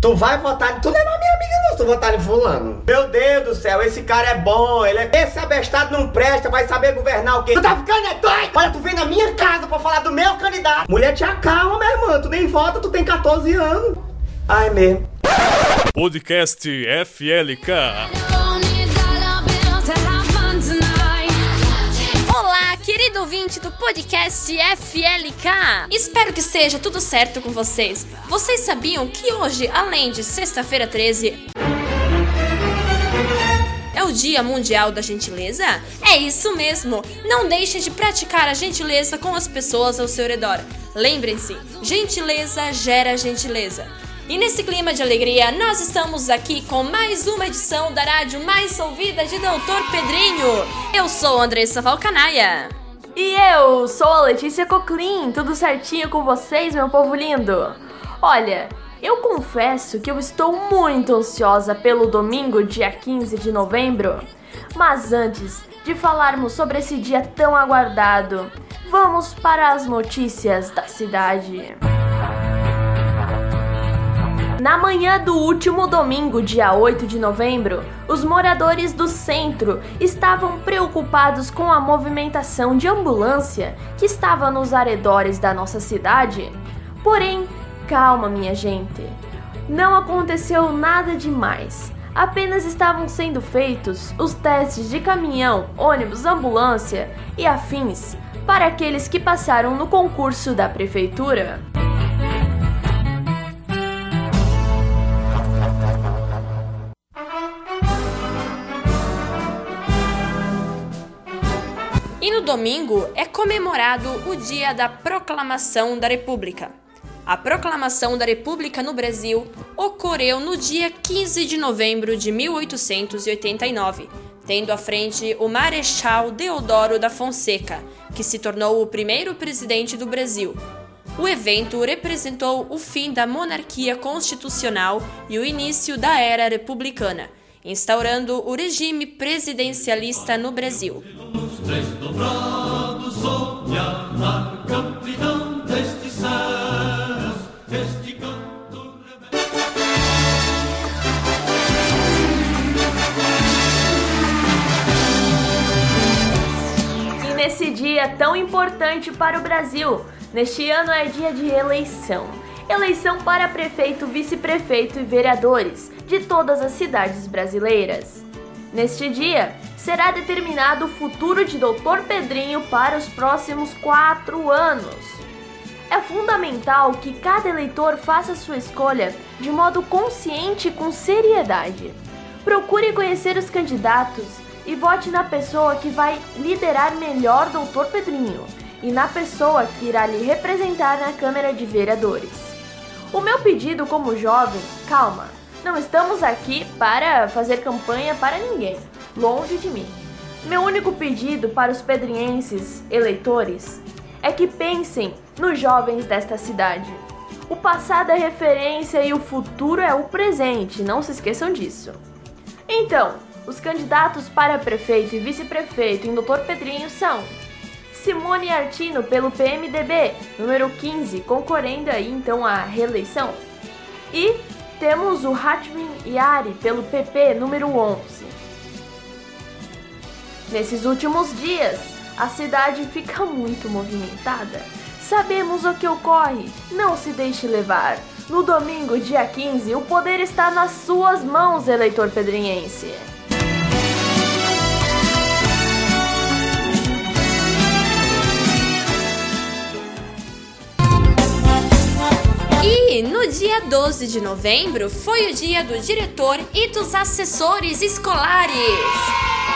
Tu vai votar. Tu não é minha amiga, não. Tu votar em Fulano. Meu Deus do céu, esse cara é bom. Ele é. Esse abestado não presta, vai saber governar o quê? Tu tá ficando é doido? Olha, tu vem na minha casa pra falar do meu candidato. Mulher, te acalma, minha irmã. Tu nem vota, tu tem 14 anos. Ai, mesmo. Podcast FLK. Ouvinte do podcast FLK. Espero que esteja tudo certo com vocês. Vocês sabiam que hoje, além de sexta-feira 13, é o Dia Mundial da Gentileza? É isso mesmo! Não deixe de praticar a gentileza com as pessoas ao seu redor. Lembrem-se, gentileza gera gentileza. E nesse clima de alegria, nós estamos aqui com mais uma edição da rádio mais ouvida de Doutor Pedrinho. Eu sou Andressa Valcanaia. E eu sou a Letícia Coclin, tudo certinho com vocês, meu povo lindo? Olha, eu confesso que eu estou muito ansiosa pelo domingo, dia 15 de novembro. Mas antes de falarmos sobre esse dia tão aguardado, vamos para as notícias da cidade. Na manhã do último domingo, dia 8 de novembro, os moradores do centro estavam preocupados com a movimentação de ambulância que estava nos arredores da nossa cidade. Porém, calma, minha gente. Não aconteceu nada demais. Apenas estavam sendo feitos os testes de caminhão, ônibus, ambulância e afins para aqueles que passaram no concurso da prefeitura. E no domingo é comemorado o Dia da Proclamação da República. A proclamação da República no Brasil ocorreu no dia 15 de novembro de 1889, tendo à frente o Marechal Deodoro da Fonseca, que se tornou o primeiro presidente do Brasil. O evento representou o fim da monarquia constitucional e o início da era republicana, instaurando o regime presidencialista no Brasil. Desdobrado céus, este canto E nesse dia tão importante para o Brasil, neste ano é dia de eleição. Eleição para prefeito, vice-prefeito e vereadores de todas as cidades brasileiras. Neste dia, será determinado o futuro de Dr. Pedrinho para os próximos quatro anos. É fundamental que cada eleitor faça sua escolha de modo consciente e com seriedade. Procure conhecer os candidatos e vote na pessoa que vai liderar melhor Dr. Pedrinho e na pessoa que irá lhe representar na Câmara de Vereadores. O meu pedido como jovem, calma, não estamos aqui para fazer campanha para ninguém, longe de mim. Meu único pedido para os pedrinhenses eleitores é que pensem nos jovens desta cidade. O passado é referência e o futuro é o presente, não se esqueçam disso. Então, os candidatos para prefeito e vice-prefeito em Doutor Pedrinho são Simone Artino pelo PMDB, número 15, concorrendo aí então à reeleição. E temos o Hatwin Yari pelo PP, número 11. Nesses últimos dias, a cidade fica muito movimentada. Sabemos o que ocorre, não se deixe levar. No domingo, dia 15, o poder está nas suas mãos, eleitor pedrinhense. E no dia 12 de novembro foi o dia do diretor e dos assessores escolares.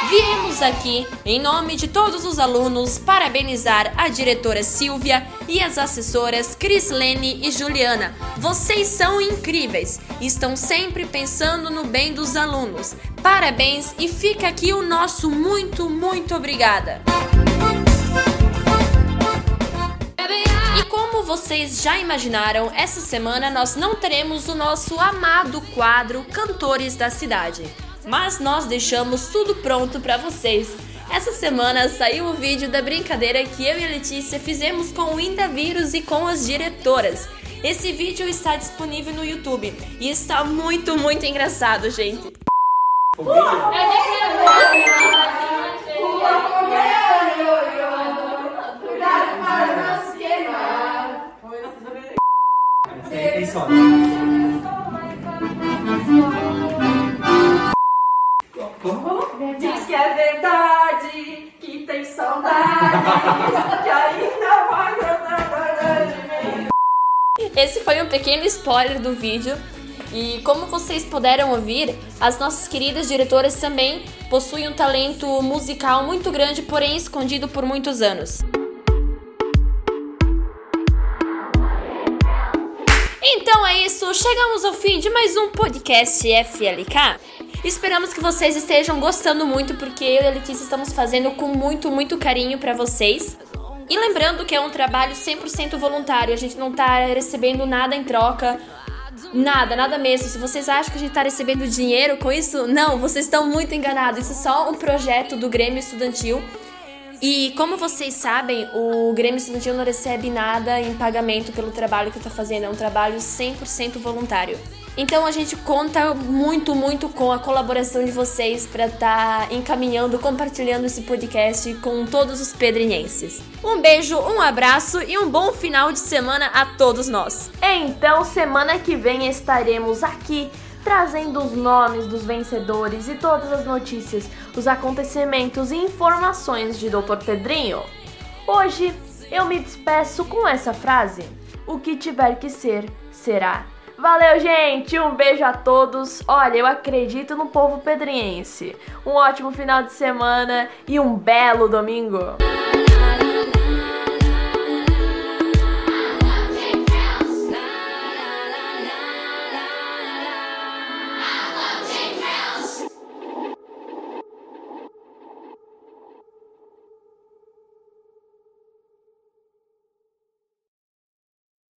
Viemos aqui, em nome de todos os alunos, parabenizar a diretora Silvia e as assessoras Crislene e Juliana. Vocês são incríveis, estão sempre pensando no bem dos alunos. Parabéns e fica aqui o nosso muito, muito obrigada. Como vocês já imaginaram, essa semana nós não teremos o nosso amado quadro Cantores da Cidade. Mas nós deixamos tudo pronto para vocês. Essa semana saiu o vídeo da brincadeira que eu e a Letícia fizemos com o Indavírus e com as diretoras. Esse vídeo está disponível no YouTube e está muito, muito engraçado, gente. Diz que é verdade, que tem saudade, que ainda vai. Esse foi um pequeno spoiler do vídeo. E como vocês puderam ouvir, as nossas queridas diretoras também possuem um talento musical muito grande, porém escondido por muitos anos. Então é isso, chegamos ao fim de mais um podcast FLK. Esperamos que vocês estejam gostando muito, porque eu e a Letícia estamos fazendo com muito, muito carinho para vocês. E lembrando que é um trabalho 100% voluntário, a gente não tá recebendo nada em troca, nada, nada mesmo. Se vocês acham que a gente tá recebendo dinheiro com isso, não, vocês estão muito enganados. Isso é só um projeto do Grêmio Estudantil. E como vocês sabem, o Grêmio Estudantil não recebe nada em pagamento pelo trabalho que está fazendo, é um trabalho 100% voluntário. Então a gente conta muito, muito com a colaboração de vocês para estar tá encaminhando, compartilhando esse podcast com todos os pedrinhenses. Um beijo, um abraço e um bom final de semana a todos nós. Então, semana que vem estaremos aqui trazendo os nomes dos vencedores e todas as notícias, os acontecimentos e informações de Dr. Pedrinho. Hoje eu me despeço com essa frase: O que tiver que ser, será. Valeu, gente! Um beijo a todos. Olha, eu acredito no povo pedriense. Um ótimo final de semana e um belo domingo.